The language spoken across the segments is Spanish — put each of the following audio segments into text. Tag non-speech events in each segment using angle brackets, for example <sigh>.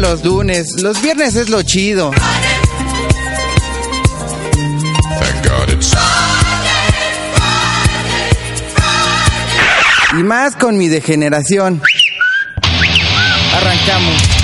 los lunes, los viernes es lo chido. Y más con mi degeneración. Arrancamos.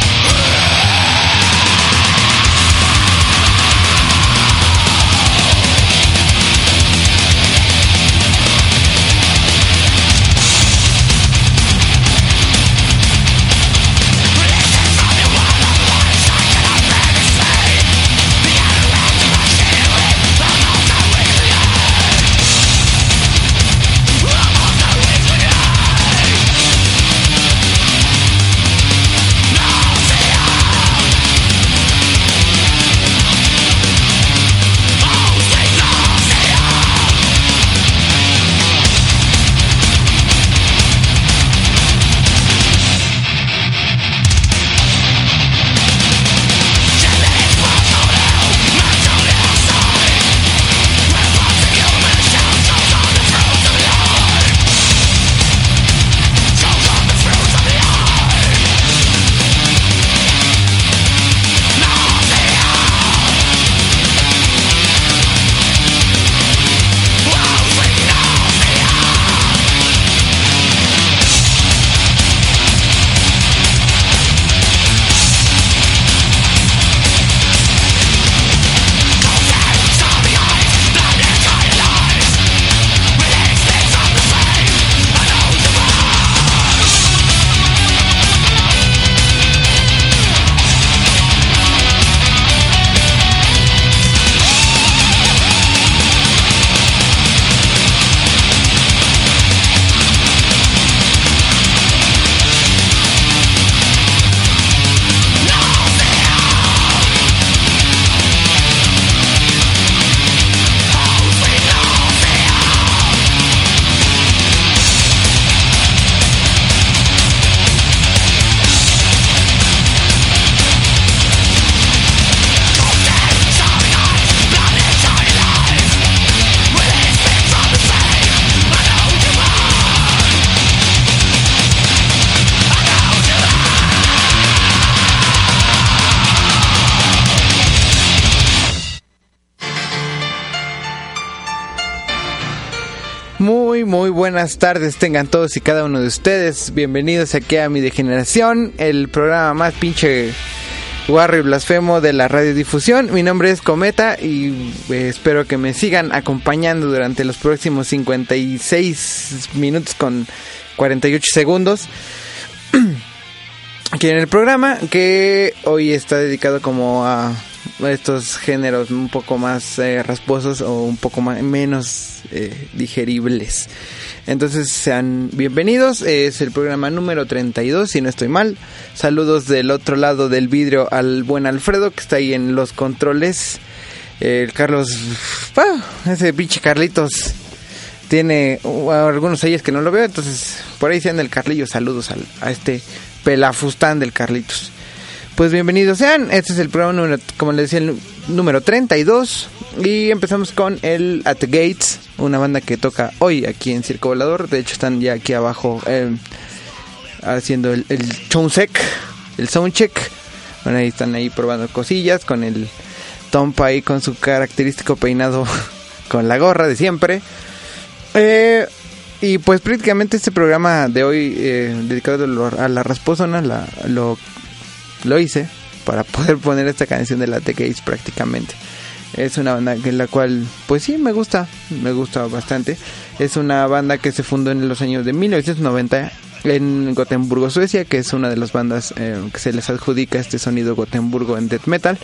Buenas tardes tengan todos y cada uno de ustedes. Bienvenidos aquí a Mi Degeneración, el programa más pinche guarro y blasfemo de la radiodifusión. Mi nombre es Cometa y eh, espero que me sigan acompañando durante los próximos 56 minutos con 48 segundos. <clears throat> Aquí en el programa que hoy está dedicado como a estos géneros un poco más eh, rasposos o un poco más, menos eh, digeribles. Entonces sean bienvenidos, es el programa número 32 si no estoy mal. Saludos del otro lado del vidrio al buen Alfredo que está ahí en los controles. El Carlos, ah, ese pinche Carlitos tiene uh, algunos años que no lo veo, entonces por ahí sean el Carlillo, saludos a este pelafustán del Carlitos. Pues bienvenidos sean, este es el programa número, como les decía, el número 32 y empezamos con el At the Gates, una banda que toca hoy aquí en Circo Volador, de hecho están ya aquí abajo eh, haciendo el, el soundcheck, el soundcheck, bueno ahí están ahí probando cosillas con el Tompa ahí con su característico peinado <laughs> con la gorra de siempre. Eh, y pues prácticamente este programa de hoy eh, dedicado a la rasposona la, lo lo hice para <laughs> poder poner esta canción de la The prácticamente. Es una banda en la cual, pues sí, me gusta, me gusta bastante. Es una banda que se fundó en los años de 1990 en Gotemburgo, Suecia, que es una de las bandas eh, que se les adjudica este sonido Gotemburgo en death metal.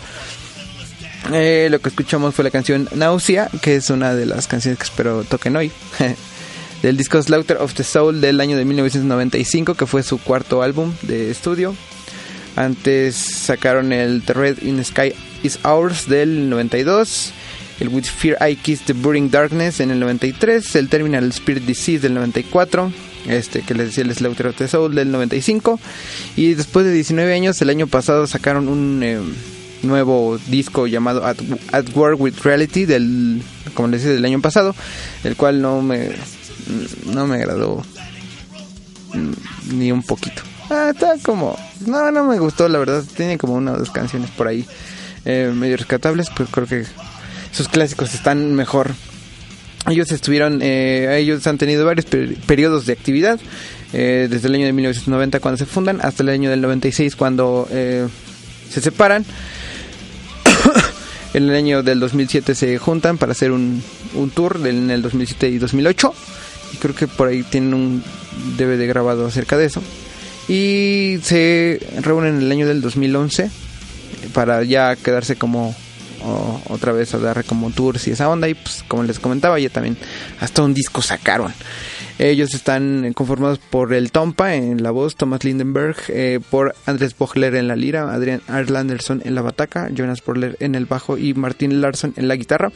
Eh, lo que escuchamos fue la canción Nausea, que es una de las canciones que espero toquen hoy. <laughs> del disco Slaughter of the Soul del año de 1995, que fue su cuarto álbum de estudio. Antes sacaron el The Red in Sky is Ours del 92. El With Fear I Kiss the Burning Darkness en el 93. El Terminal Spirit Disease del 94. Este que les decía el Slaughter of the Soul del 95. Y después de 19 años, el año pasado sacaron un eh, nuevo disco llamado At, War with Reality del, como les decía, del año pasado. El cual no me, no me agradó ni un poquito. Ah, está como... No, no me gustó, la verdad. Tiene como una o dos canciones por ahí eh, medio rescatables, pero creo que sus clásicos están mejor. Ellos estuvieron, eh, ellos han tenido varios periodos de actividad, eh, desde el año de 1990 cuando se fundan hasta el año del 96 cuando eh, se separan. <coughs> en el año del 2007 se juntan para hacer un, un tour en el 2007 y 2008 y creo que por ahí tienen un DVD grabado acerca de eso. Y se reúnen en el año del 2011 para ya quedarse como otra vez a dar como tours y esa onda. Y pues como les comentaba, ya también hasta un disco sacaron. Ellos están conformados por el Tompa en la voz, Thomas Lindenberg, eh, por Andrés Bochler en la lira, Adrian Arlanderson en la bataca, Jonas Porler en el bajo y Martin Larson en la guitarra.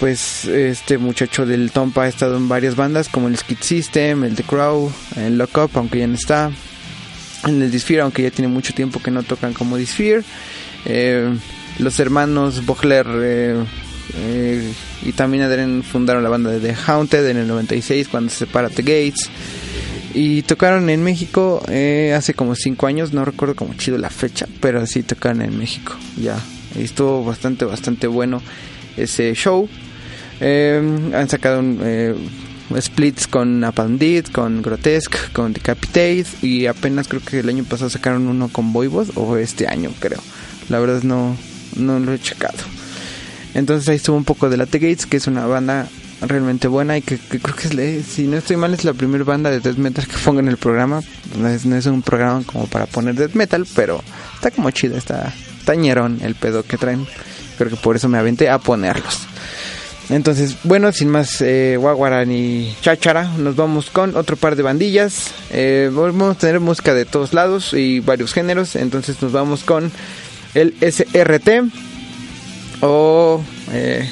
Pues este muchacho del Tompa ha estado en varias bandas como el Skid System, el The Crow, el Lock Up, aunque ya no está, en el Disphere, aunque ya tiene mucho tiempo que no tocan como Disphere. Eh, los hermanos Bochler eh, eh, y también Adren fundaron la banda de The Haunted en el 96 cuando se separa The Gates. Y tocaron en México eh, hace como 5 años, no recuerdo cómo chido la fecha, pero sí tocaron en México. Ya, estuvo bastante, bastante bueno ese show. Han sacado un, splits con Apandit, con Grotesque, con Decapitate y apenas creo que el año pasado sacaron uno con Voivod o este año creo. La verdad no, no lo he checado. Entonces ahí estuvo un poco de la Gates, que es una banda realmente buena y que, creo que es, si no estoy mal, es la primera banda de death metal que pongo en el programa. No es, no es un programa como para poner death metal, pero está como chido, está tañerón el pedo que traen. Creo que por eso me aventé a ponerlos. Entonces, bueno, sin más eh, guaguara ni cháchara, nos vamos con otro par de bandillas. Eh, vamos a tener música de todos lados y varios géneros. Entonces nos vamos con el SRT o eh,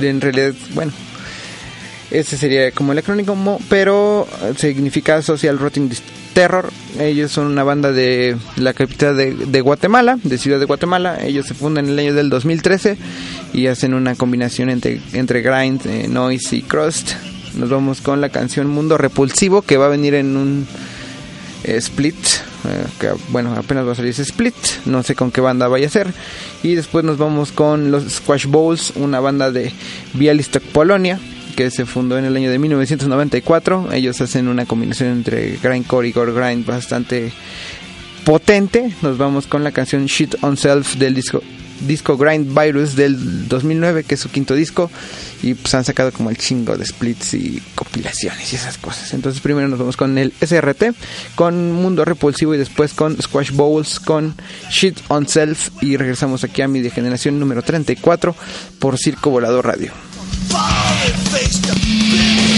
en realidad, bueno, ese sería como el acrónimo, pero significa Social Rotting Terror. Ellos son una banda de la capital de, Guatemala, de Ciudad de Guatemala. Ellos se fundan en el año del 2013 y hacen una combinación entre, entre grind, eh, noise y crust. Nos vamos con la canción Mundo Repulsivo que va a venir en un eh, split eh, bueno, apenas va a salir ese split, no sé con qué banda vaya a ser. Y después nos vamos con los Squash Bowls, una banda de Bialystok, Polonia, que se fundó en el año de 1994. Ellos hacen una combinación entre grindcore y gore grind bastante potente. Nos vamos con la canción Shit on Self del disco disco Grind Virus del 2009, que es su quinto disco, y pues han sacado como el chingo de splits y compilaciones y esas cosas. Entonces primero nos vamos con el SRT, con Mundo Repulsivo y después con Squash Bowls, con Shit on Self y regresamos aquí a mi de generación número 34 por Circo Volador Radio. falling face to business.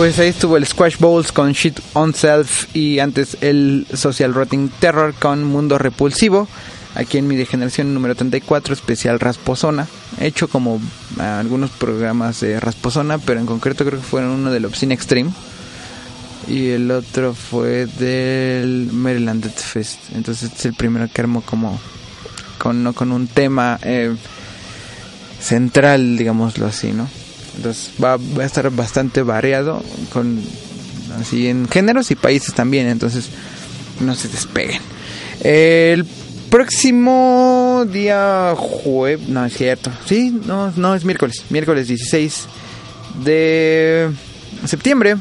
Pues ahí estuvo el Squash Bowls con Shit on Self y antes el Social Rotting Terror con Mundo Repulsivo. Aquí en mi degeneración número 34, especial Rasposona. He hecho como algunos programas de Rasposona, pero en concreto creo que fueron uno del Obscene Extreme. Y el otro fue del Maryland Death Fest. Entonces es el primero que armo como con, ¿no? con un tema eh, central, digámoslo así, ¿no? Entonces va, a estar bastante variado con así en géneros y países también, entonces no se despeguen. El próximo día jueves, no es cierto, sí, no, no es miércoles, miércoles 16 de septiembre.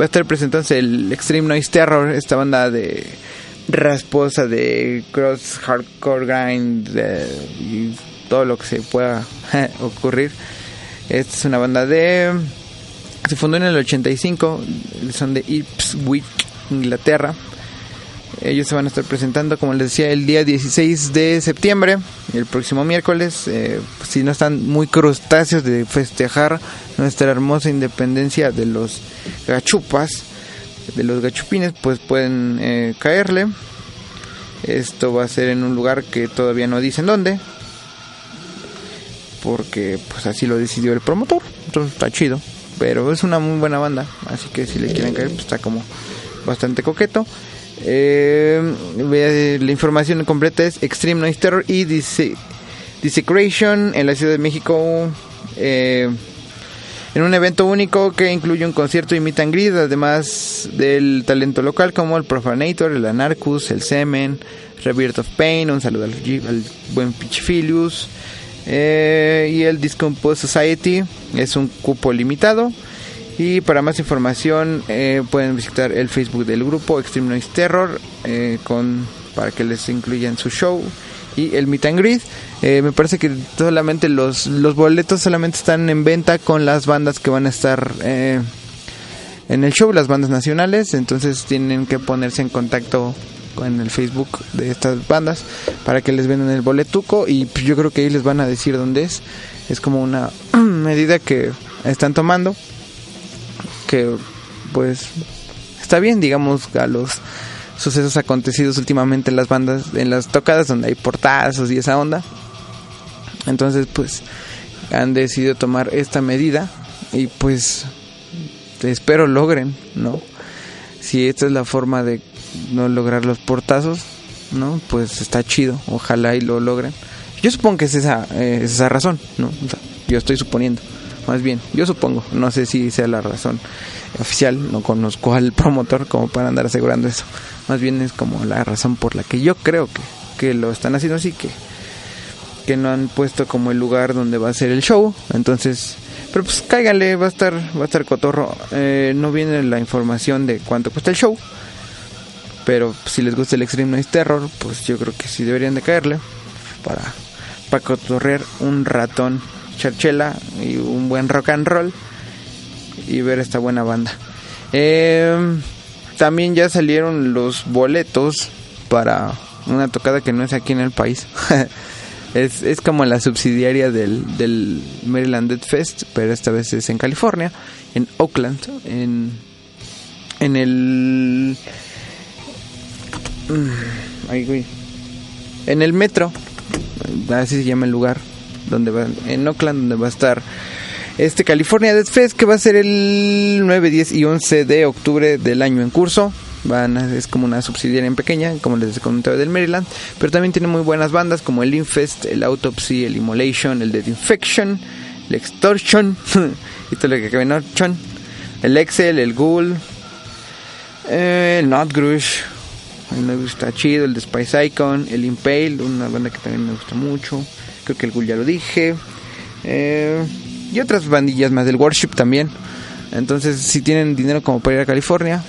Va a estar presentándose el Extreme Noise Terror, esta banda de rasposa de cross hardcore grind y todo lo que se pueda <laughs> ocurrir esta es una banda de... Se fundó en el 85, son de Ipswich, Inglaterra. Ellos se van a estar presentando, como les decía, el día 16 de septiembre, el próximo miércoles. Eh, si no están muy crustáceos de festejar nuestra hermosa independencia de los gachupas, de los gachupines, pues pueden eh, caerle. Esto va a ser en un lugar que todavía no dicen dónde, porque pues así lo decidió el promotor. Entonces está chido, pero es una muy buena banda, así que si le quieren caer pues está como bastante coqueto. Eh, la información completa es Extreme Noise Terror y Desecration en la Ciudad de México. Eh, en un evento único que incluye un concierto y meet and greet, además del talento local como el Profanator, el Anarchus, el Semen, Rebirth of Pain, un saludo al, al buen Pichfilius, eh, y el Discompose Society es un cupo limitado. Y para más información eh, pueden visitar el Facebook del grupo Extreme Noise Terror eh, con, para que les incluyan su show y el Meet and Greet. me parece que solamente los, los boletos solamente están en venta con las bandas que van a estar en el show, las bandas nacionales. Entonces tienen que ponerse en contacto en el Facebook de estas bandas para que les vendan el boletuco y pues, yo creo que ahí les van a decir dónde es. Es como una <clears throat> medida que están tomando que pues está bien, digamos, a los sucesos acontecidos últimamente en las bandas, en las tocadas donde hay portazos y esa onda. Entonces, pues han decidido tomar esta medida y pues espero logren, ¿no? Si esta es la forma de no lograr los portazos, ¿no? Pues está chido, ojalá y lo logren. Yo supongo que es esa, eh, esa razón, ¿no? yo estoy suponiendo, más bien, yo supongo, no sé si sea la razón oficial, no conozco al promotor como para andar asegurando eso, más bien es como la razón por la que yo creo que, que lo están haciendo así, que, que no han puesto como el lugar donde va a ser el show, entonces pero pues cáigale, va a estar, va a estar cotorro. Eh, no viene la información de cuánto cuesta el show. Pero si les gusta el Extreme Noise Terror, pues yo creo que sí deberían de caerle para, para cotorrear un ratón charchela y un buen rock and roll y ver esta buena banda. Em, también ya salieron los boletos para una tocada que no es aquí en el país. <laughs> es, es como la subsidiaria del, del Maryland Dead Fest, pero esta vez es en California, en Oakland, en, en el En el metro, así se llama el lugar, donde va, en Oakland, donde va a estar este California Dead Fest, que va a ser el 9, 10 y 11 de octubre del año en curso. Van es como una subsidiaria en pequeña, como les comentaba del Maryland, pero también tiene muy buenas bandas como el Infest, el Autopsy, el Immolation, el Dead Infection, el Extortion, <laughs> y todo lo que cabe el Excel, el Ghoul, eh, el Not Grush, me gusta chido, el de Spice Icon, el Impale, una banda que también me gusta mucho. Creo que el Ghoul ya lo dije. Eh, y otras bandillas más del Worship también. Entonces, si tienen dinero como para ir a California,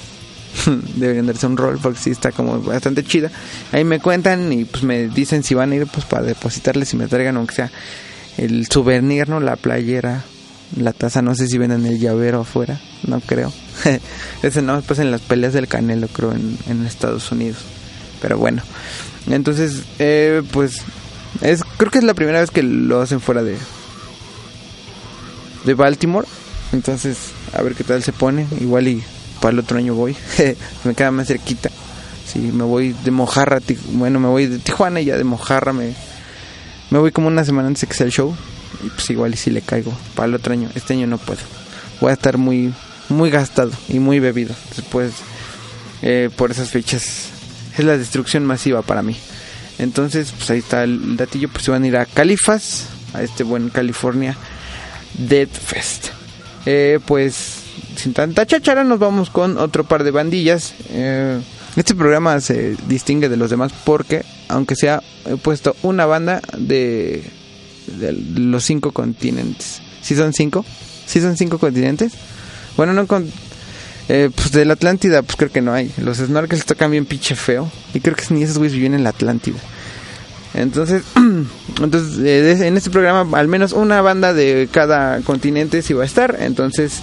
<laughs> deberían darse un rol porque sí está como bastante chida. Ahí me cuentan y pues me dicen si van a ir pues para depositarles y me traigan aunque sea el souvenir, ¿no? La playera, la taza, no sé si venden el llavero afuera, no creo. Ese no, pues en las peleas del Canelo, creo, en, Estados Unidos. Pero bueno, entonces, eh, pues, es, creo que es la primera vez que lo hacen fuera de, de Baltimore. Entonces, a ver qué tal se pone. Igual y para el otro año voy. <laughs> me queda más cerquita. Si me voy de Mojarra, bueno, me voy de Tijuana y ya de Mojarra me, me voy como una semana antes de que sea el show. Y pues igual y si le caigo para el otro año. Este año no puedo. Voy a estar muy, muy gastado y muy bebido. Después, eh, por esas fechas, es la destrucción masiva para mí. Entonces, pues ahí está el datillo. Pues si van a ir a Califas, a este buen California Dead Fest. Eh, pues sin tanta chachara, nos vamos con otro par de bandillas. Eh, este programa se distingue de los demás porque, aunque sea, he puesto una banda de, los cinco continentes. ¿Sí son cinco? ¿Sí son cinco continentes? Bueno, no con... Eh, pues de la Atlántida, pues creo que no hay. Los snorkels tocan bien pinche feo. Y creo que ni esos güeyes viven en la Atlántida. Entonces, <clears throat> entonces eh, en este programa al menos una banda de cada continente sí va a estar. Entonces,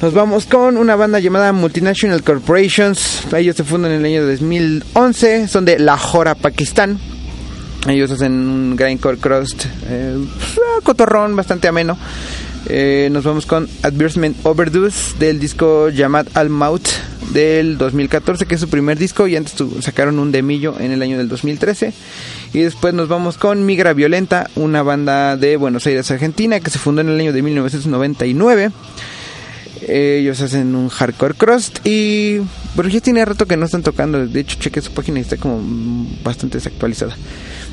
nos vamos con una banda llamada Multinational Corporations. Ellos se fundan en el año 2011. Son de Lahore, Pakistán. Ellos hacen un grindcore crust eh, pues, cotorrón, bastante ameno. Eh, nos vamos con Advertisement Overdose del disco Yamad Al Maut del 2014, que es su primer disco. Y antes sacaron un demillo en el año del 2013. Y después nos vamos con Migra Violenta, una banda de Buenos Aires, Argentina, que se fundó en el año de 1999. Ellos hacen un hardcore crust y... Pero ya tiene rato que no están tocando. De hecho, cheque su página y está como bastante desactualizada.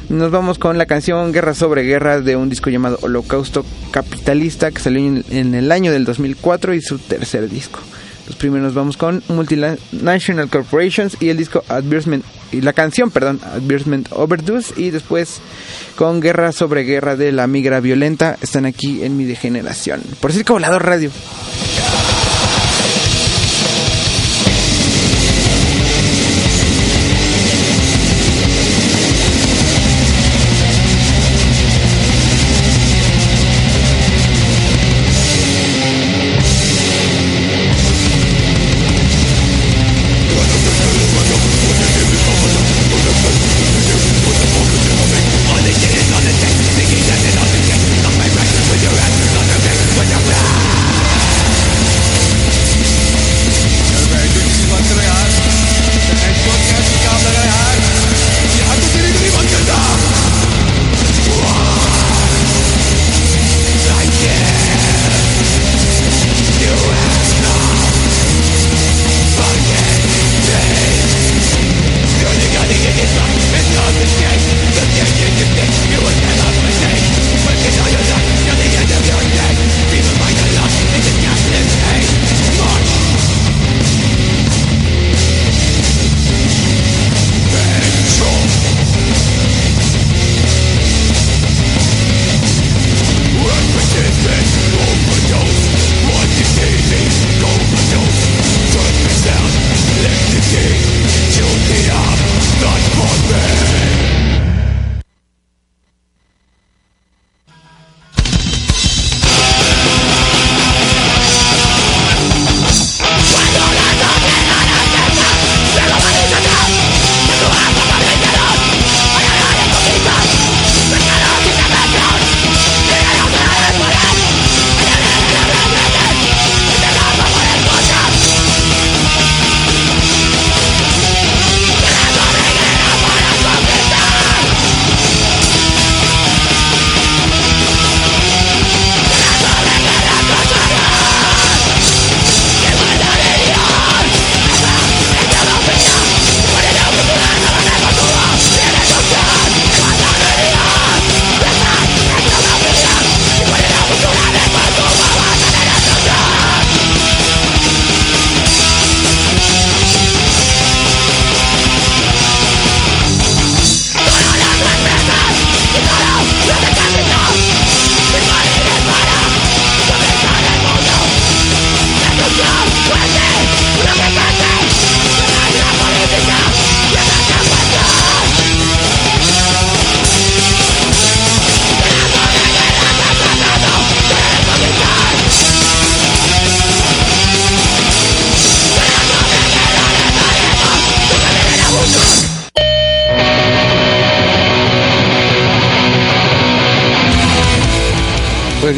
Nos vamos con la canción Guerra sobre Guerra de un disco llamado Holocausto Capitalista que salió en el año del 2004 y su tercer disco. Los primeros vamos con Multinational Corporations y el disco Advertisement y la canción, perdón, Advertisement Overdose y después con Guerra sobre Guerra de la Migra Violenta están aquí en mi degeneración. Por Circo Volador Radio.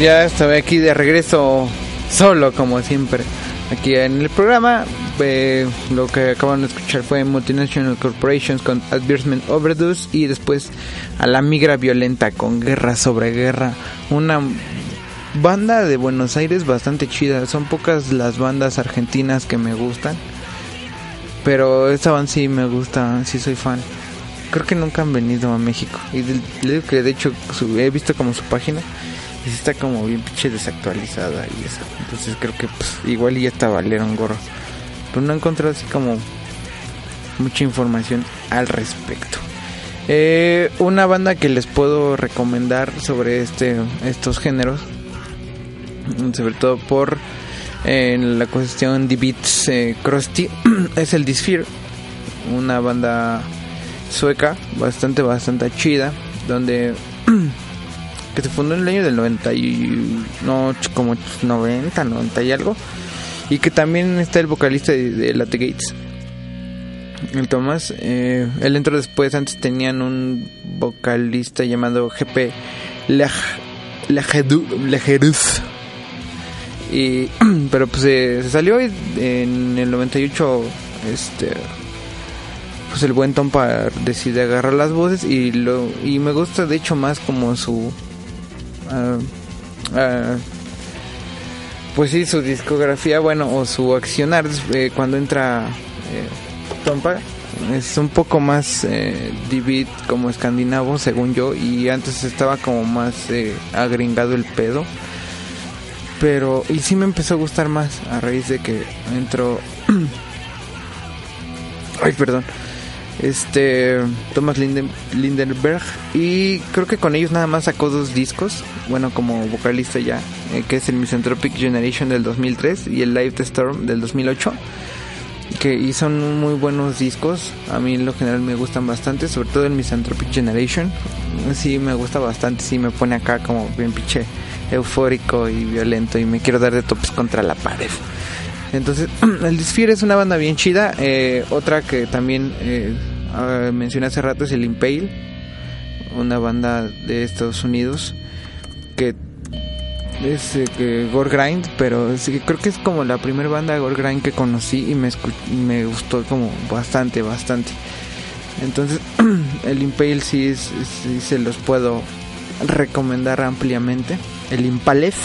Ya estoy aquí de regreso solo como siempre aquí en el programa. Eh, lo que acaban de escuchar fue Multinational Corporations con Advertisement Overdose y después a la migra violenta con Guerra sobre Guerra. Una banda de Buenos Aires bastante chida. Son pocas las bandas argentinas que me gustan. Pero esta banda sí me gusta, sí soy fan. Creo que nunca han venido a México. Y que de hecho he visto como su página está como bien pinche desactualizada y eso. Entonces creo que pues, igual ya está un gorro. Pero no he encontrado así como mucha información al respecto. Eh, una banda que les puedo recomendar sobre este estos géneros, sobre todo por en la cuestión de beats eh, crusty, <clears throat> es el Disphere, una banda sueca bastante bastante chida, donde <clears throat> que se fundó en el año del 90 y como 90, 90 y algo. Y que también está el vocalista de, de Gates. El Tomás, eh, él entró después, antes tenían un vocalista llamado GP Lejeruz. Y, <clears throat> pero pues se salió y en el 98 este pues el buen Tom decide agarrar las voces y lo y me gusta de hecho más como su Ah, ah, pues sí, su discografía, bueno, o su accionar eh, cuando entra eh, Tompa es un poco más eh, como escandinavo, según yo, y antes estaba como más eh, agringado el pedo. Pero, y sí me empezó a gustar más a raíz de que entró. <clears throat> Ay, perdón este Thomas Linden, Lindenberg y creo que con ellos nada más sacó dos discos bueno como vocalista ya eh, que es el Misanthropic Generation del 2003 y el Live the Storm del 2008 que y son muy buenos discos a mí en lo general me gustan bastante sobre todo el Misanthropic Generation sí me gusta bastante sí me pone acá como bien piche eufórico y violento y me quiero dar de tops contra la pared entonces, <clears throat> el Disfire es una banda bien chida. Eh, otra que también eh, ah, mencioné hace rato es el Impale, una banda de Estados Unidos que es eh, Gore Grind, pero creo que es como la primera banda de Gore Grind que conocí y me, me gustó como bastante, bastante. Entonces, <clears throat> el Impale sí, sí se los puedo recomendar ampliamente. El Impalef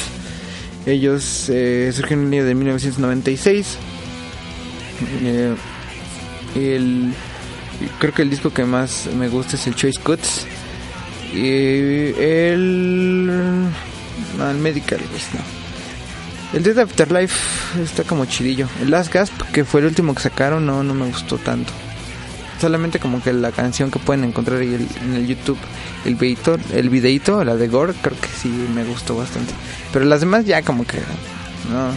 ellos eh, surgieron en el año de 1996. Eh, el, creo que el disco que más me gusta es el Choice Cuts. Y el, el Medical, pues no. El Dead Afterlife está como chidillo. El Last Gasp, que fue el último que sacaron, no, no me gustó tanto solamente como que la canción que pueden encontrar en el YouTube, el videito, el videito, la de Gore, creo que sí me gustó bastante. Pero las demás ya como que no,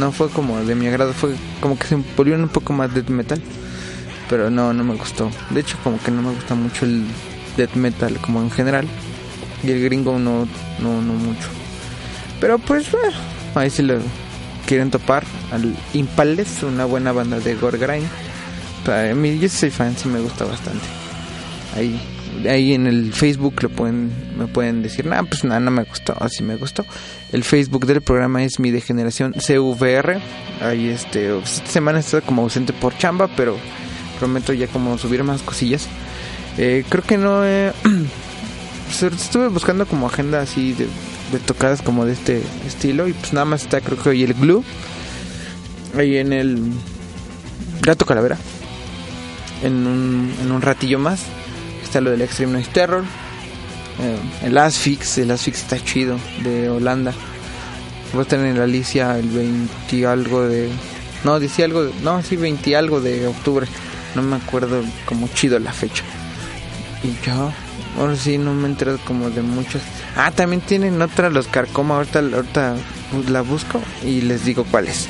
no fue como de mi agrado, fue como que se volvieron un poco más death metal. Pero no, no me gustó. De hecho como que no me gusta mucho el death metal como en general. Y el gringo no, no, no mucho. Pero pues bueno, ahí si lo quieren topar al Impales, una buena banda de gore grind para mí, yo soy fan, sí me gusta bastante. Ahí, ahí en el Facebook lo pueden, me pueden decir, nada, pues nada, no me gustó, así me gustó. El Facebook del programa es mi degeneración CVR. Ahí este, esta semana estoy como ausente por chamba, pero prometo ya como subir más cosillas. Eh, creo que no <clears throat> pues, estuve buscando como agenda así de, de, tocadas como de este estilo y pues nada más está creo que hoy el glue ahí en el gato calavera en un, en un ratillo más. Está lo del Extreme Noise Terror. Eh, el Asfix, el Asfix está chido, de Holanda. Va a estar en la Alicia el 20 algo de... No, decía algo, de, no, sí, 20 algo de octubre. No me acuerdo como chido la fecha. Y ya, ahora sí no me entero como de muchas. Ah, también tienen otra, los Carcoma, ahorita, ahorita la busco y les digo cuál es.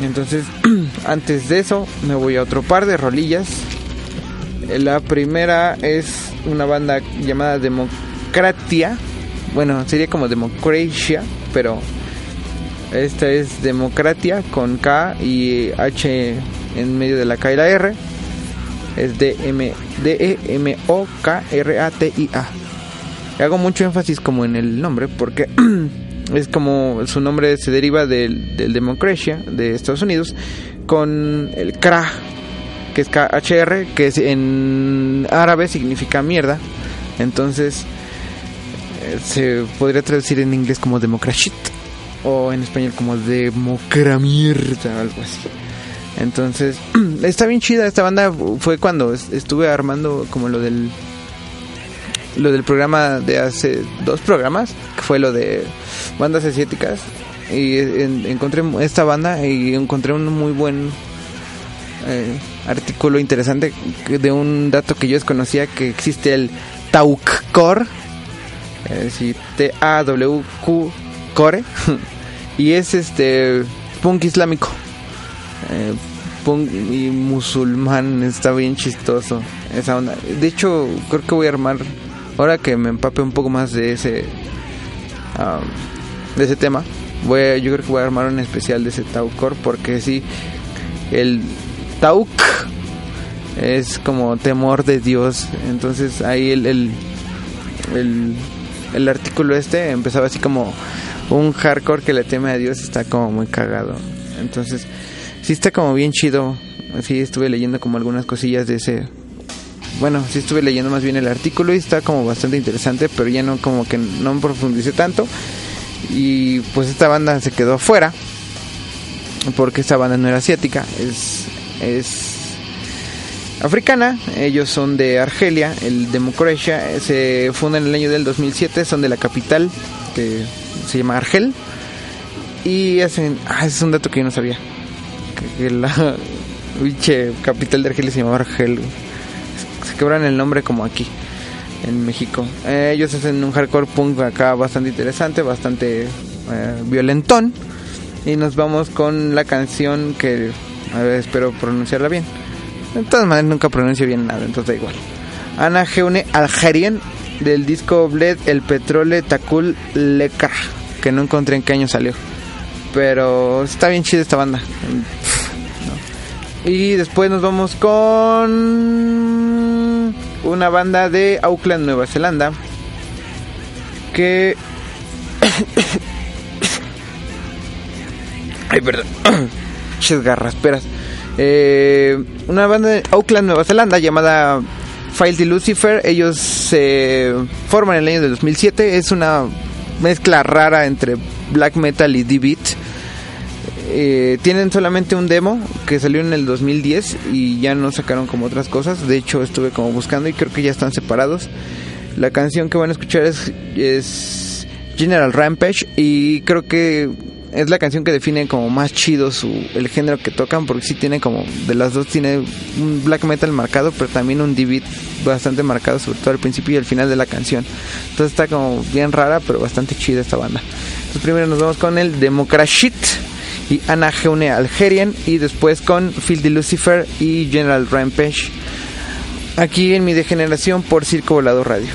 Entonces, <clears throat> antes de eso, me voy a otro par de rolillas. La primera es una banda llamada Democratia. Bueno, sería como Democracia, pero esta es Democratia con K y H en medio de la K y la R. Es D-E-M-O-K-R-A-T-I-A. Hago mucho énfasis como en el nombre porque <clears throat> es como su nombre se deriva del, del Democracia de Estados Unidos con el KRA, que es KHR, que es en árabe significa mierda. Entonces eh, se podría traducir en inglés como democracia o en español como democramierda, algo así. Entonces, <clears throat> está bien chida esta banda. Fue cuando estuve armando como lo del lo del programa de hace dos programas, que fue lo de bandas asiáticas. Y encontré esta banda y encontré un muy buen eh, artículo interesante de un dato que yo desconocía, que existe el Taukcore, eh, T-A-W-Q Core, <laughs> y es este punk islámico. Eh, y musulmán está bien chistoso esa onda. De hecho, creo que voy a armar ahora que me empape un poco más de ese de ese tema, voy yo creo que voy a armar un especial de ese Taukor porque sí el Tauk es como temor de Dios, entonces ahí el, el, el, artículo este empezaba así como un hardcore que le teme a Dios está como muy cagado. Entonces, sí está como bien chido. Así estuve leyendo como algunas cosillas de ese bueno, sí estuve leyendo más bien el artículo y está como bastante interesante, pero ya no como que no me profundicé tanto. Y pues esta banda se quedó afuera, porque esta banda no era asiática, es, es africana, ellos son de Argelia, el Democracia, se funda en el año del 2007, son de la capital, que se llama Argel, y hacen, ah, es un dato que yo no sabía, que, la <laughs> capital de Argelia se llama Argel quebran el nombre como aquí en México. Eh, ellos hacen un hardcore punk acá bastante interesante, bastante eh, violentón. Y nos vamos con la canción que espero pronunciarla bien. De todas maneras nunca pronuncio bien nada, entonces da igual. Ana Geune Algerien del disco Bled El Petrole Takul Lekra, que no encontré en qué año salió. Pero está bien chida esta banda. Y después nos vamos con una banda de Auckland, Nueva Zelanda. Que... <coughs> Ay, perdón. <coughs> Ches garras, esperas. Eh, una banda de Auckland, Nueva Zelanda llamada File de Lucifer. Ellos se forman en el año de 2007. Es una mezcla rara entre black metal y D-beat eh, tienen solamente un demo que salió en el 2010 y ya no sacaron como otras cosas. De hecho, estuve como buscando y creo que ya están separados. La canción que van a escuchar es, es General Rampage y creo que es la canción que define como más chido su, el género que tocan porque sí tiene como de las dos tiene un black metal marcado pero también un d bastante marcado sobre todo al principio y al final de la canción entonces está como bien rara pero bastante chida esta banda entonces primero nos vamos con el Democrashit y Ana Geune Algerian y después con Phil de Lucifer y General Rampage aquí en mi degeneración por Circo Volado Radio.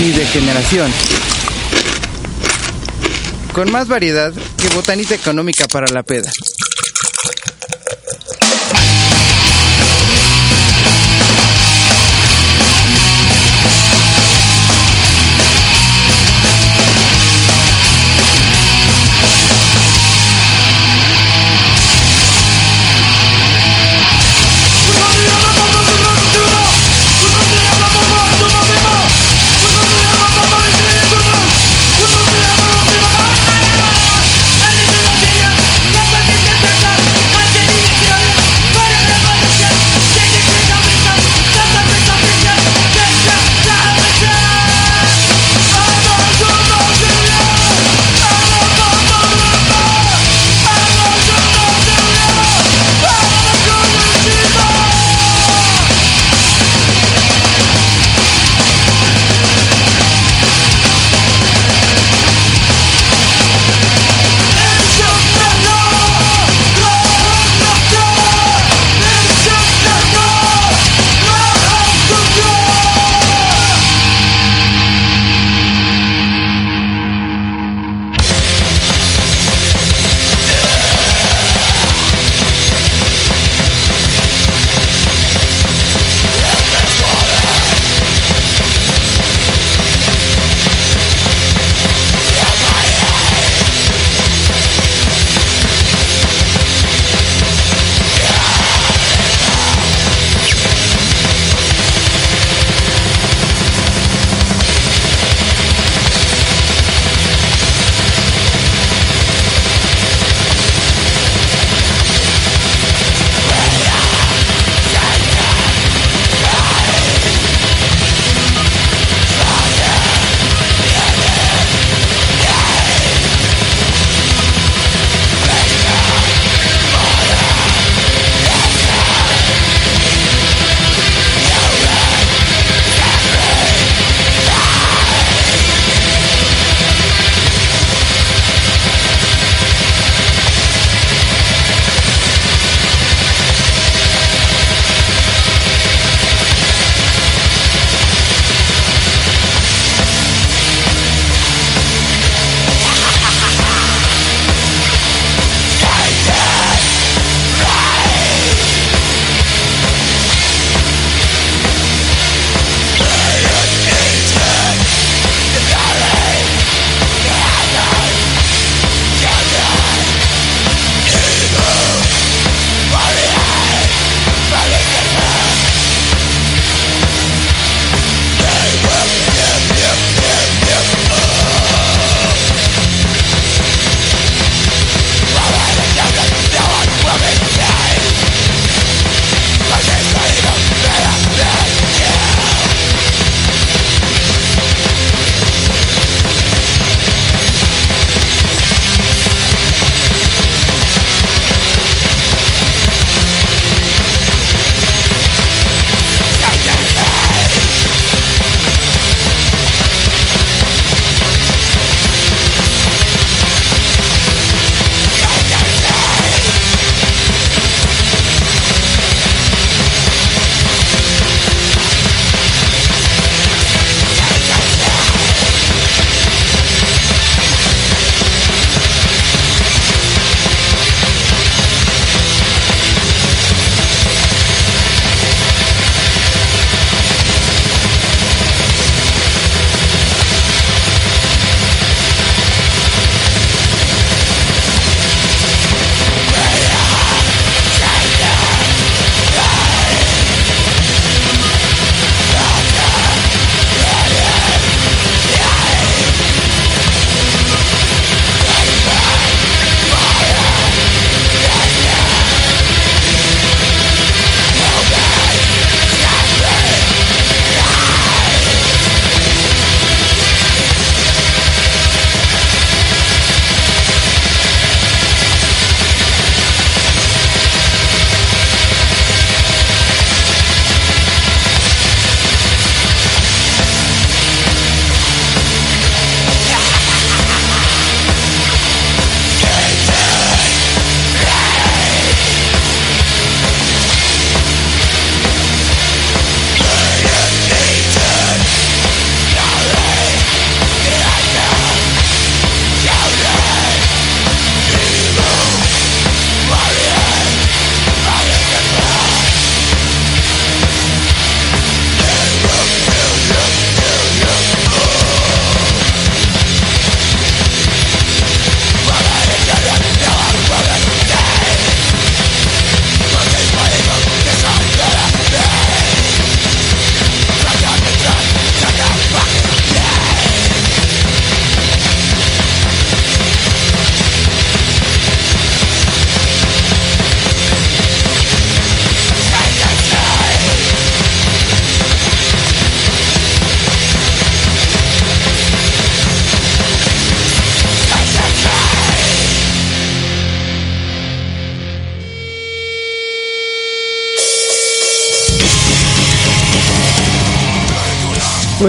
Mi degeneración. Con más variedad que botanita económica para la peda.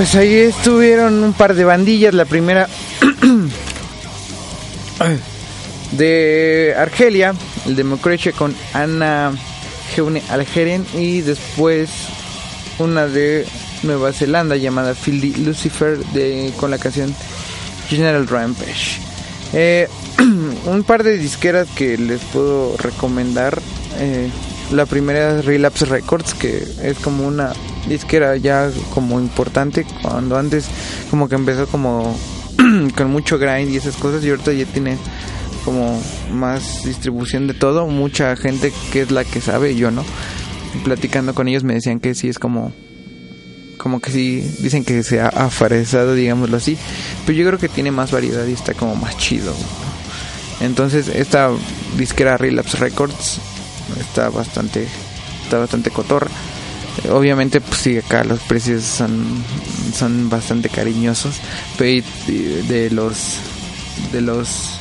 Pues ahí estuvieron un par de bandillas. La primera <clears throat> de Argelia, el Democracia con Ana Geune Algerian y después una de Nueva Zelanda llamada Philly Lucifer de, con la canción General Rampage. Eh, <clears throat> un par de disqueras que les puedo recomendar. Eh, la primera es Relapse Records, que es como una disquera ya como importante. Cuando antes como que empezó como <clears throat> con mucho grind y esas cosas y ahorita ya tiene como más distribución de todo. Mucha gente que es la que sabe, yo no. Platicando con ellos me decían que sí es como como que sí dicen que se ha afarezado, digámoslo así, pero yo creo que tiene más variedad y está como más chido. Entonces, esta disquera Relapse Records está bastante está bastante cotorra. Obviamente, pues sí, acá los precios son son bastante cariñosos, pero de los de los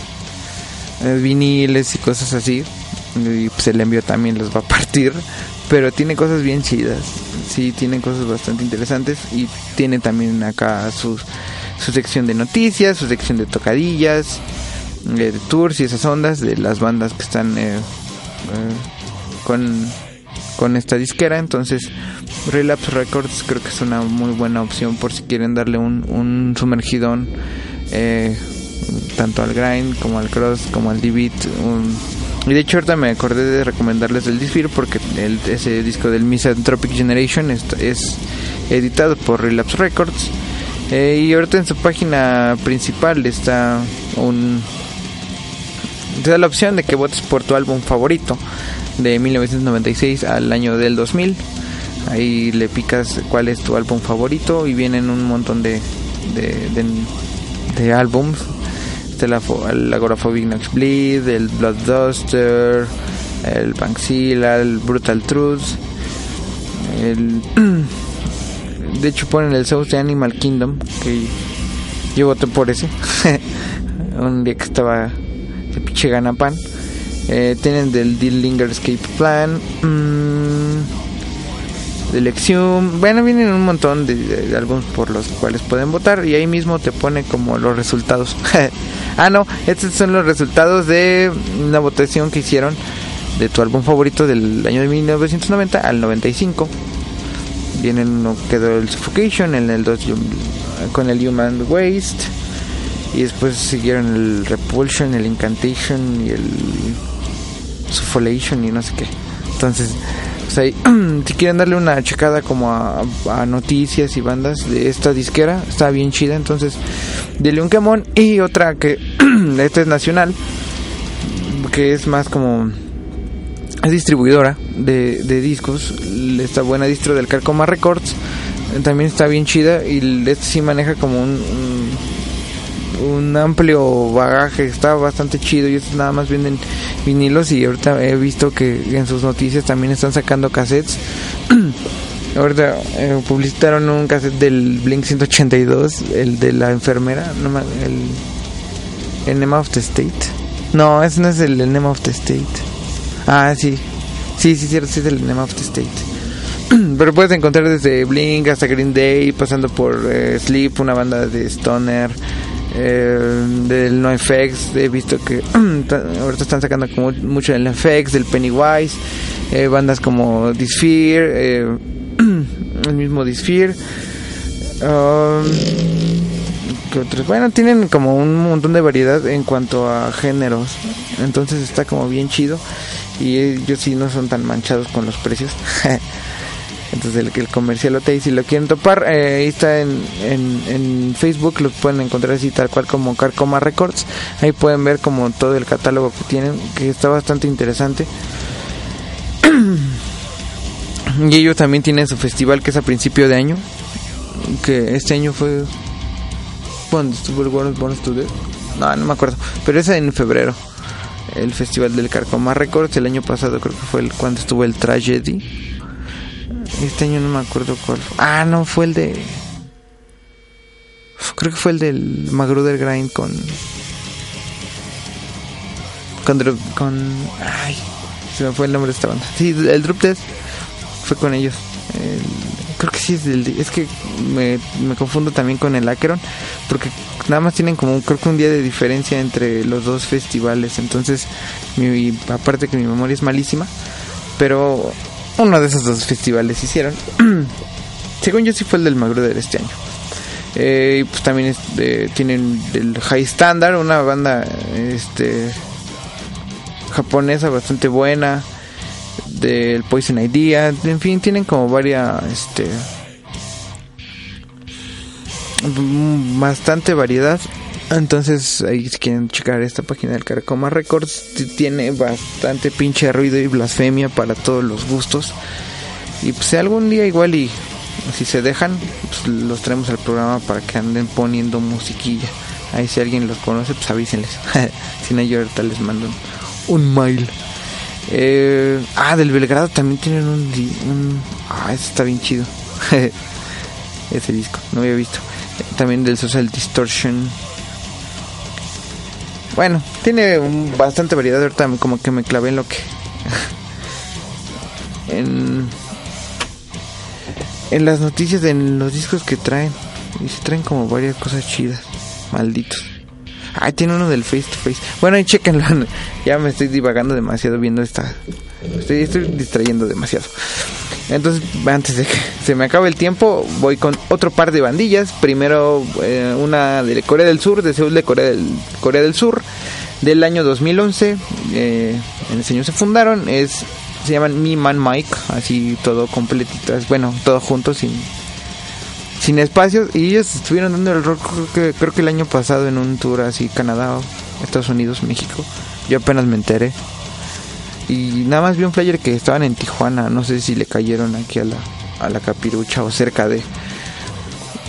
eh, viniles y cosas así, y pues el envío también los va a partir, pero tiene cosas bien chidas sí tiene cosas bastante interesantes y tiene también acá su, su sección de noticias, su sección de tocadillas, eh, de tours y esas ondas de las bandas que están eh, eh, con, con esta disquera. Entonces, Relapse Records creo que es una muy buena opción por si quieren darle un, un sumergidón tanto al grind como al cross como al d-beat. Y de hecho ahorita me acordé de recomendarles el Disfear porque el, ese disco del Misanthropic Generation es, es editado por Relapse Records. Eh, y ahorita en su página principal está un... Te da la opción de que votes por tu álbum favorito de 1996 al año del 2000. Ahí le picas cuál es tu álbum favorito y vienen un montón de, de, de, de álbums la, el Agoraphobic Nox Bleed, el Bloodduster, el Banksila, el Brutal Truth. El <clears throat> de hecho ponen el South de Animal Kingdom, que yo voté por ese. <laughs> Un día que estaba de pinche ganapan. Eh, tienen del Deal Linger Escape Plan. Mmm, de elección. Bueno, vienen un montón de, de, álbumes por los cuales pueden votar y ahí mismo te pone como los resultados. <laughs> ah, no, estos son los resultados de una votación que hicieron de tu álbum favorito del año de 1990 al 95. Vienen uno quedó el Suffocation, en el 2 con el Human Waste y después siguieron el Repulsion, el Incantation y el Suffolation y no sé qué. Entonces, <clears throat> si quieren darle una checada como a, noticias y bandas de esta disquera, está bien chida. Entonces, de un quemón. Y otra que, <clears throat> esta es nacional, que es más como. Es distribuidora de, discos. Esta buena distro del Carcoma Records también está bien chida. Y este sí maneja como un amplio bagaje, está bastante chido y estos nada más venden vinilos y ahorita he visto que en sus noticias también están sacando cassettes. <clears throat> ahorita eh, publicitaron un cassette del Blink 182, el de la enfermera, el Enema of the State. No, ese no es el Enema of the State. Ah, sí. Sí, sí, cierto, sí es el Enema of the State. <clears throat> Pero puedes encontrar desde Blink hasta Green Day, pasando por eh, Sleep, una banda de Stoner, eh, del NoFX he visto que <clears throat> ahorita están sacando como mucho del NoFX del Pennywise eh, bandas como Disphere eh, <clears throat> el mismo Disphere um, bueno tienen como un montón de variedad en cuanto a géneros entonces está como bien chido y ellos sí no son tan manchados con los precios <laughs> Entonces el, el comercial hotel, si lo quieren topar, eh, ahí está en, en, Facebook, lo pueden encontrar así tal cual como Carcoma Records. Ahí pueden ver como todo el catálogo que tienen, que está bastante interesante. <clears throat> y ellos también tienen su festival que es a principio de año, que este año fue... ¿Cuándo estuvo el World Born Studio? No, no me acuerdo, pero es en febrero. El festival del Carcoma Records, el año pasado creo que fue el, cuando estuvo el Tragedy este año no me acuerdo cuál. Ah, no, fue el de. Creo que fue el del Magruder Grind con. Con. con ay, se me fue el nombre de esta banda. Sí, el Drop Death fue con ellos. El, creo que sí es del... Es que me, me confundo también con el Acheron, porque nada más tienen como creo que un día de diferencia entre los dos festivales. Entonces, mi, aparte que mi memoria es malísima, pero uno de esos dos festivales hicieron. <clears throat> Según yo sí fue el del Magruder este año. Eh, pues también tienen el High Standard, una banda este japonesa bastante buena del Poison Idea, en fin, tienen como varias este bastante variedad. Entonces, ahí si quieren checar esta página del Caracoma Records, tiene bastante pinche ruido y blasfemia para todos los gustos. Y pues algún día igual y si se dejan, pues los traemos al programa para que anden poniendo musiquilla. Ahí si alguien los conoce, pues avísenles. <laughs> si no, les mando un, mail. Eh, ah, del Belgrado también tienen un, un... Ah, ese está bien chido. <laughs> Ese disco, no había visto. También del Social Distortion. Bueno, tiene bastante variedad. Ahorita como que me clavé en lo que... <laughs> en... En las noticias, en los discos que traen. Y se traen como varias cosas chidas. Malditos. Ay, tiene uno del face to face. Bueno, ahí chequenlo. <laughs> ya me estoy divagando demasiado viendo esta. Estoy, distrayendo demasiado. Entonces, antes de que <laughs> se me acabe el tiempo, voy con otro par de bandillas. Primero, eh, una de Corea del Sur, de Seúl de Corea del, Sur, del año 2011. Eh, en ese año se fundaron. Es, se llaman Me Man Mike, así todo completito. bueno, todo junto, sin sin espacios y ellos estuvieron dando el rock creo que el año pasado en un tour así Canadá, Estados Unidos, México. Yo apenas me enteré. Y nada más vi un flyer que estaban en Tijuana, no sé si le cayeron aquí a la, a la capirucha o cerca de.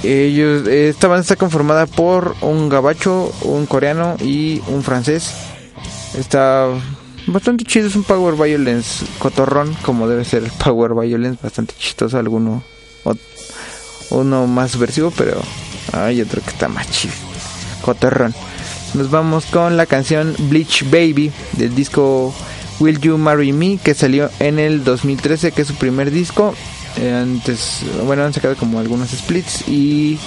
Ellos, esta banda está conformada por un gabacho, un coreano y un francés. Está bastante chido, es un power violence cotorrón, como debe ser el power violence, bastante chistoso alguno uno más subversivo, pero hay otro que está más chido. Coterrón. Nos vamos con la canción Bleach Baby del disco Will You Marry Me que salió en el 2013, que es su primer disco. Eh, antes, bueno, han sacado como algunos splits y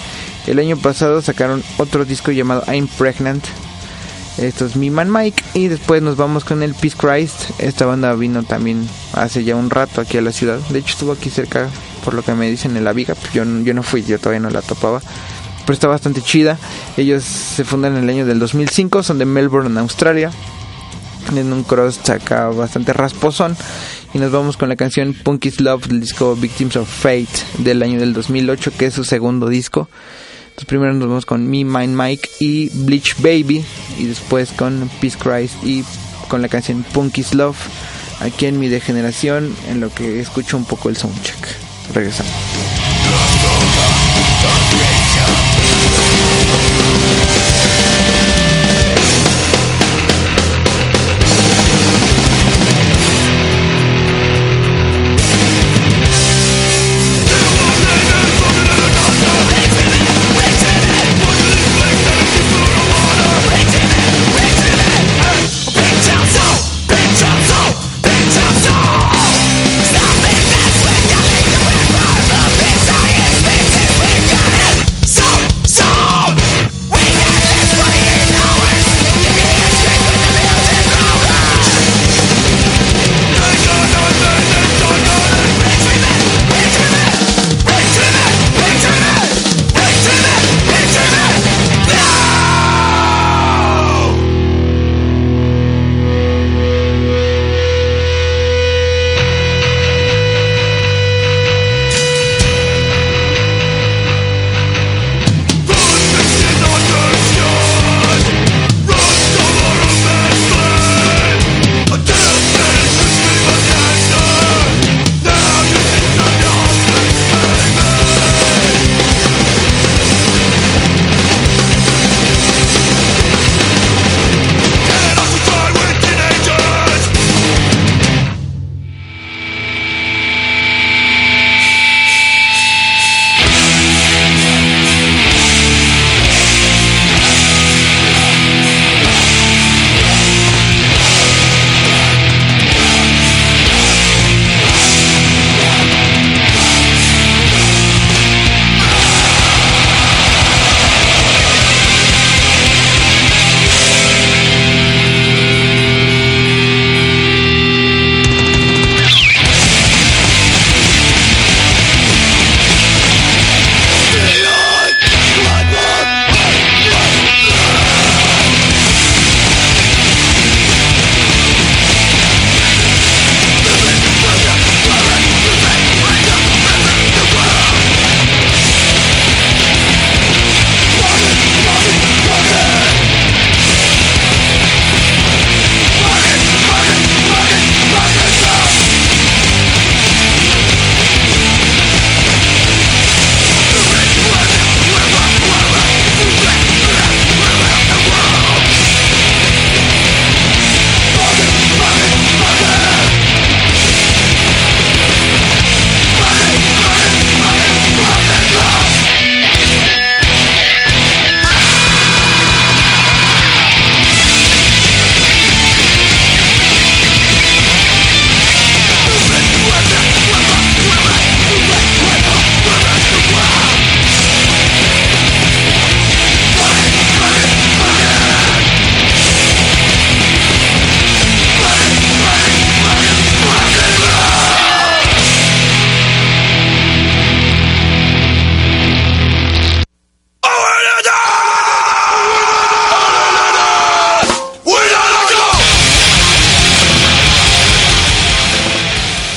el año pasado sacaron otro disco llamado I'm Pregnant. Esto es Mi Man Mike y después nos vamos con el Peace Christ. Esta banda vino también hace ya un rato aquí a la ciudad. De hecho estuvo aquí cerca por lo que me dicen en la viga. Yo, yo no fui, yo todavía no la topaba. Pero está bastante chida. Ellos se fundan en el año del 2005, son de Melbourne, Australia. En un cross acá bastante rasposón. Y nos vamos con la canción Punky's Love del disco Victims of Fate del año del 2008, que es su segundo disco. Entonces primero nos vamos con Me, Mine, Mike y Bleach Baby. Y después con Peace Christ y con la canción Punky's Love. Aquí en mi degeneración, en lo que escucho un poco el soundcheck. Regresamos.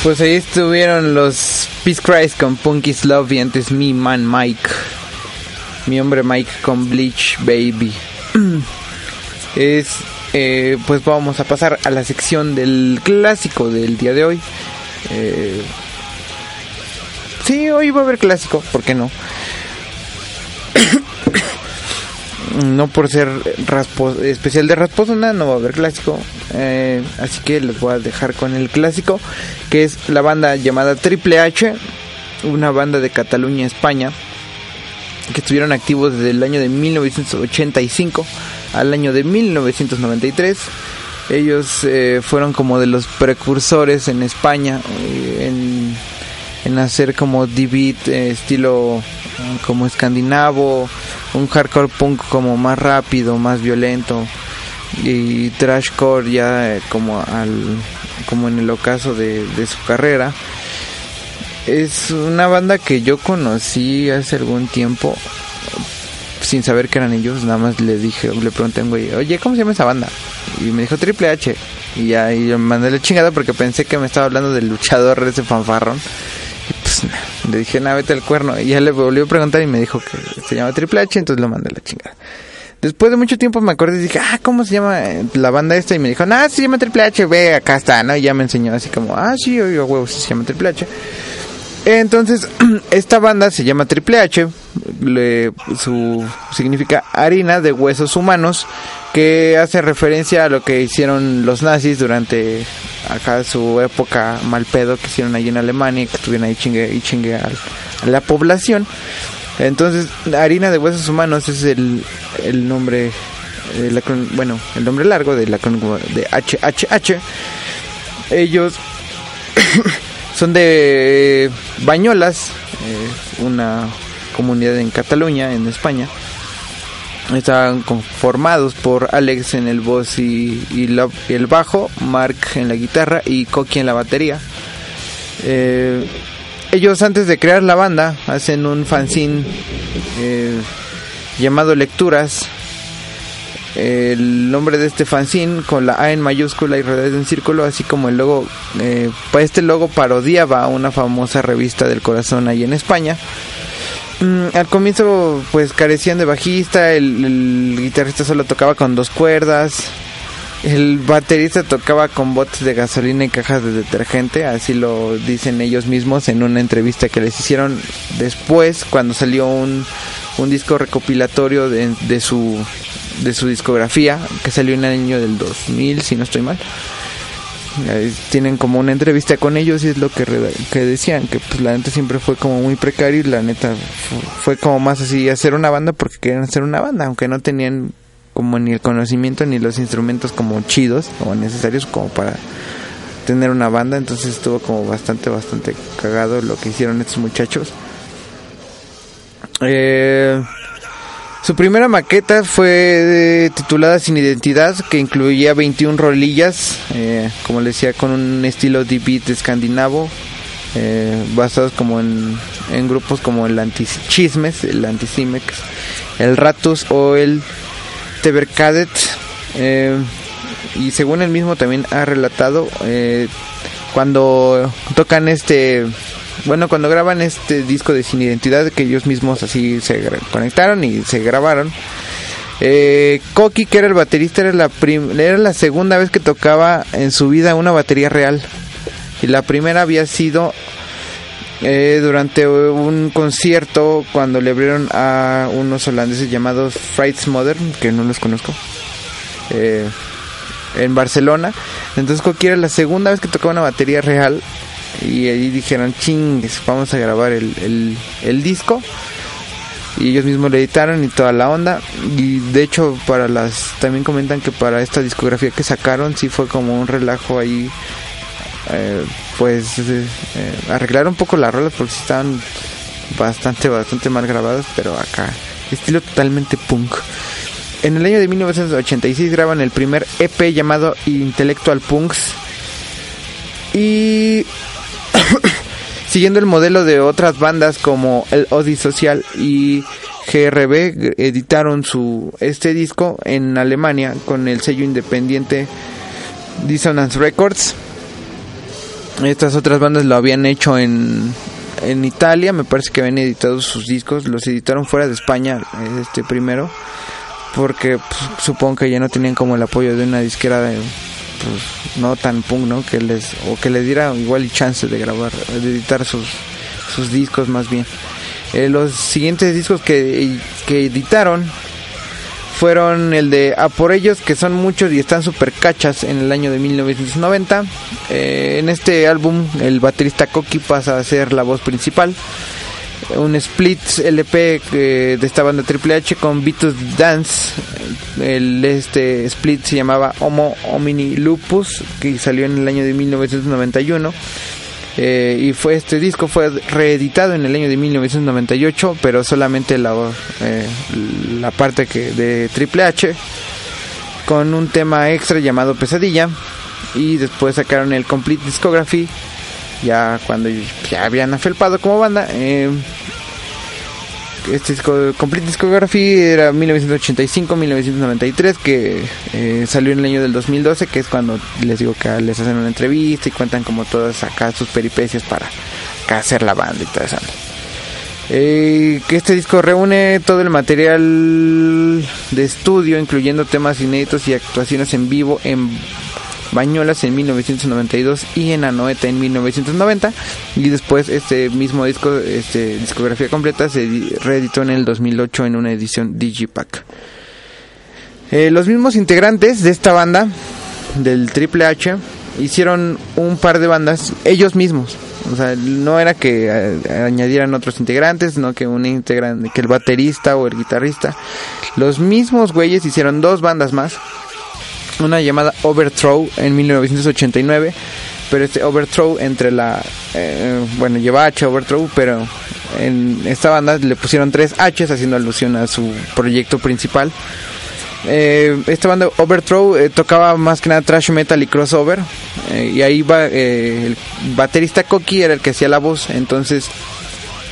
Pues ahí estuvieron los Peace Cries con Punky's Love y antes Mi Man Mike. Mi hombre Mike con Bleach Baby. <clears throat> es eh, pues vamos a pasar a la sección del clásico del día de hoy. Eh, sí, hoy va a haber clásico, ¿por qué no? <clears throat> no por ser especial de Rasposona, no va a haber clásico. Eh, así que les voy a dejar con el clásico, que es la banda llamada Triple H, una banda de Cataluña, España, que estuvieron activos desde el año de 1985 al año de 1993. Ellos eh, fueron como de los precursores en España eh, en, hacer como D-beat estilo como escandinavo, un hardcore punk como más rápido, más violento y trashcore ya eh, como al como en el ocaso de, su carrera. Es una banda que yo conocí hace algún tiempo sin saber que eran ellos, nada más le dije, le pregunté güey, oye, ¿cómo se llama esa banda? Y me dijo Triple H. Y yo me mandé la chingada porque pensé que me estaba hablando del luchador de ese fanfarrón le dije, nada, vete al cuerno. Y ya le volvió a preguntar y me dijo que se llama Triple H, entonces lo mandé a la chingada. Después de mucho tiempo me acordé y dije, ah, ¿cómo se llama la banda esta? Y me dijo, nada, se llama Triple H, ve, acá está, ¿no? Y ya me enseñó así como, ah, sí, oigo, huevo, se llama Triple H. Entonces, <clears throat> esta banda se llama Triple H, su significa harina de huesos humanos, que hace referencia a lo que hicieron los nazis durante acá su época mal pedo que hicieron allí en Alemania, que estuvieron ahí chingue y chingue a, la población. Entonces, harina de huesos humanos es el, el nombre, bueno, el nombre largo de la de HHH. Ellos <coughs> son de Bañolas, una comunidad en Cataluña, en España. Estaban conformados por Alex en el voz y, el bajo, Mark en la guitarra y Koki en la batería. Eh, ellos antes de crear la banda hacen un fanzine eh, llamado Lecturas. El nombre de este fanzine con la A en mayúscula y rodeado en círculo, así como el logo, eh, este logo parodiaba una famosa revista del corazón ahí en España. Mm, al comienzo pues carecían de bajista, el, guitarrista solo tocaba con dos cuerdas, el baterista tocaba con botes de gasolina y cajas de detergente, así lo dicen ellos mismos en una entrevista que les hicieron después cuando salió un, un disco recopilatorio de, de, su, de su discografía que salió en el año del 2000 si no estoy mal tienen como una entrevista con ellos y es lo que, que decían, que pues la neta siempre fue como muy precario y la neta fue como más así hacer una banda porque querían hacer una banda, aunque no tenían como ni el conocimiento ni los instrumentos como chidos o necesarios como para tener una banda, entonces estuvo como bastante, bastante cagado lo que hicieron estos muchachos. Eh, su primera maqueta fue titulada Sin Identidad, que incluía 21 rolillas, eh, como les decía, con un estilo de beat escandinavo, eh, basados como en, grupos como el Antichismes, el Anticimex, el Ratus o el Tebercadet. Eh, y según él mismo también ha relatado, cuando tocan este bueno, cuando graban este disco de Sin Identidad, que ellos mismos así se conectaron y se grabaron. Eh, Koki, que era el baterista, era la, era la segunda vez que tocaba en su vida una batería real. Y la primera había sido eh, durante un concierto cuando le abrieron a unos holandeses llamados Frights Modern, que no los conozco, eh, en Barcelona. Entonces Koki era la segunda vez que tocaba una batería real y ahí dijeron, chingues, vamos a grabar el, el, disco. Y ellos mismos lo editaron y toda la onda. Y de hecho, para las. También comentan que para esta discografía que sacaron, sí fue como un relajo ahí. Eh, pues eh, arreglar un poco las rolas porque estaban bastante, bastante mal grabadas. Pero acá, estilo totalmente punk. En el año de 1986 graban el primer EP llamado Intellectual Punks. Y <coughs> Siguiendo el modelo de otras bandas como el Odi Social y GRB editaron su este disco en Alemania con el sello independiente Dissonance Records. Estas otras bandas lo habían hecho en, en Italia, me parece que habían editado sus discos, los editaron fuera de España, este primero, porque pues, supongo que ya no tenían como el apoyo de una disquera de, pues, no tan punk, ¿no? Que les, o que les diera igual chance de grabar, de editar sus, sus discos más bien. Eh, los siguientes discos que, que editaron fueron el de A por ellos, que son muchos y están super cachas en el año de 1990. Eh, en este álbum el baterista Koki pasa a ser la voz principal. Un split LP de esta banda Triple H con Vitus Dance. El, este split se llamaba Homo Homini Lupus, que salió en el año de 1991. Eh, y fue este disco fue reeditado en el año de 1998, pero solamente la, eh, la parte que de Triple H con un tema extra llamado Pesadilla y después sacaron el Complete Discography ya cuando ya habían afelpado como banda. Eh, este disco, Complete Discography era 1985-1993 que eh, salió en el año del 2012 que es cuando les digo que les hacen una entrevista y cuentan como todas acá sus peripecias para hacer la banda y todo eso. Eh, este disco reúne todo el material de estudio incluyendo temas inéditos y actuaciones en vivo en Bañolas en 1992 y en Anoeta en 1990 y después este mismo disco, este discografía completa se reeditó en el 2008 en una edición Digipack. Eh, los mismos integrantes de esta banda del Triple H hicieron un par de bandas ellos mismos. O sea, no era que eh, añadieran otros integrantes, sino que un integrante, que el baterista o el guitarrista. Los mismos güeyes hicieron dos bandas más una llamada Overthrow en 1989, pero este Overthrow entre la, eh, bueno, lleva H Overthrow, pero en esta banda le pusieron tres H's haciendo alusión a su proyecto principal. Eh, esta banda Overthrow eh, tocaba más que nada thrash metal y crossover y ahí va el baterista Koki era el que hacía la voz entonces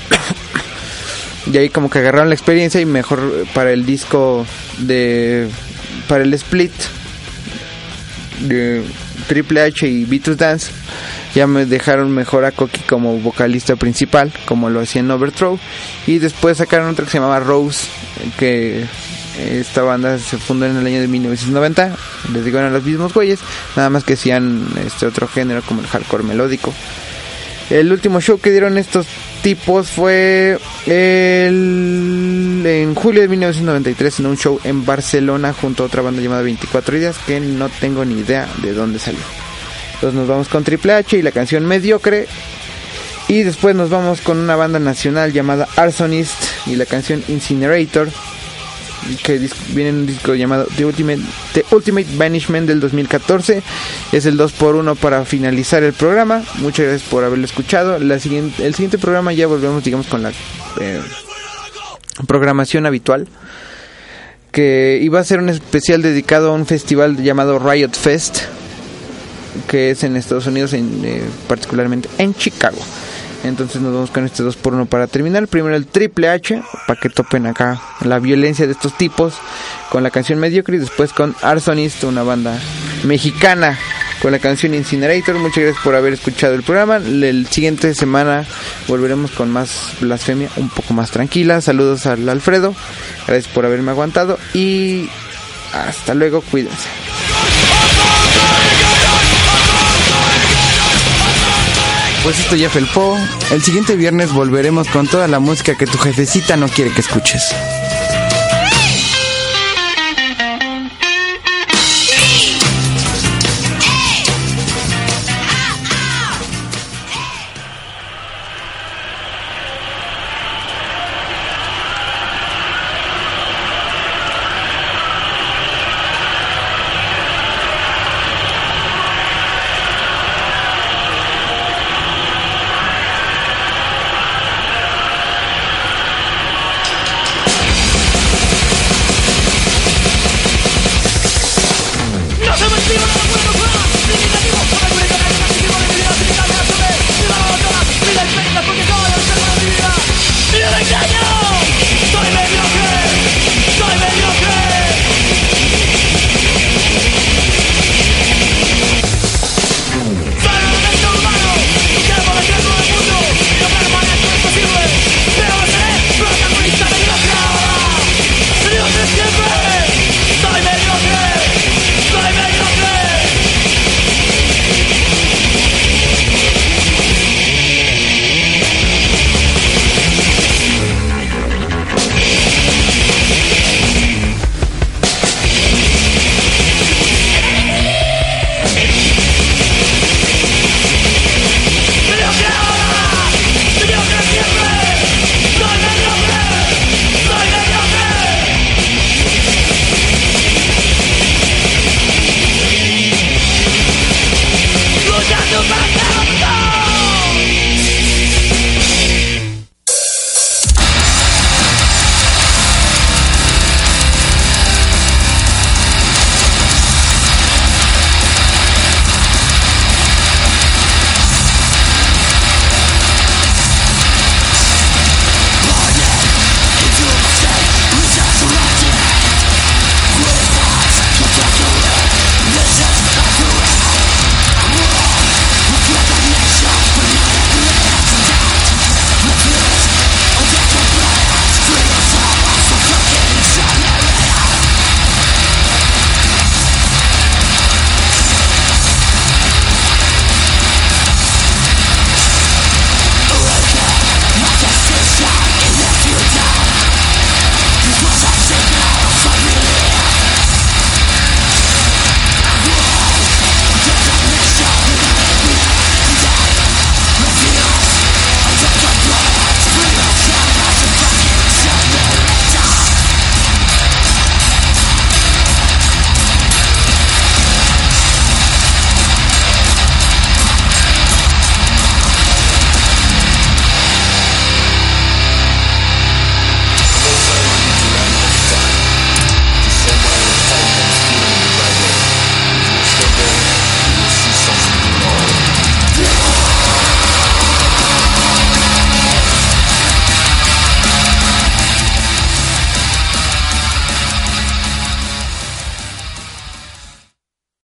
<coughs> y ahí como que agarraron la experiencia y mejor para el disco de para el split de Triple H y Beatles Dance ya me dejaron mejor a Coqui como vocalista principal, como lo hacía en Overthrow. Y después sacaron otra que se llamaba Rose, que esta banda se fundó en el año de 1990. Les digo, eran los mismos güeyes, nada más que hacían este otro género como el hardcore melódico. El último show que dieron estos tipos fue el, en julio de 1993 en un show en Barcelona junto a otra banda llamada 24 Ideas que no tengo ni idea de dónde salió. Entonces nos vamos con Triple H y la canción Mediocre. Y después nos vamos con una banda nacional llamada Arsonist y la canción Incinerator que viene en un disco llamado The Ultimate, The Ultimate Banishment del 2014. Es el 2x1 para finalizar el programa. Muchas gracias por haberlo escuchado. La siguiente, el siguiente programa ya volvemos, digamos, con la eh, programación habitual. Que iba a ser un especial dedicado a un festival llamado Riot Fest. Que es en Estados Unidos, en, eh, particularmente en Chicago. Entonces nos vamos con este 2x1 para terminar. Primero el Triple H, para que topen acá la violencia de estos tipos con la canción Mediocre y después con Arsonist, una banda mexicana con la canción Incinerator. Muchas gracias por haber escuchado el programa. El siguiente semana volveremos con más blasfemia, un poco más tranquila. Saludos al Alfredo. Gracias por haberme aguantado y hasta luego. Cuídense. Pues esto ya felpó. El siguiente viernes volveremos con toda la música que tu jefecita no quiere que escuches.